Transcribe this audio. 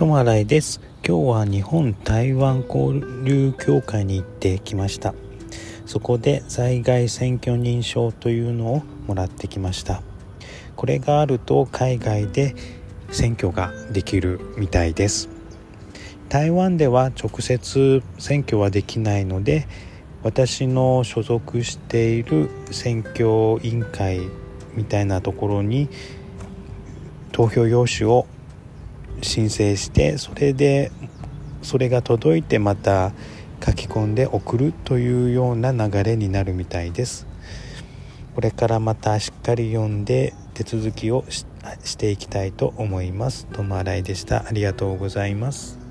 友新井です。今日は日本台湾交流協会に行ってきました。そこで在外選挙認証というのをもらってきました。これがあると海外で選挙ができるみたいです。台湾では直接選挙はできないので私の所属している選挙委員会みたいなところに投票用紙を申請してそれでそれが届いてまた書き込んで送るというような流れになるみたいですこれからまたしっかり読んで手続きをしていきたいと思います。ともあらいでした。ありがとうございます。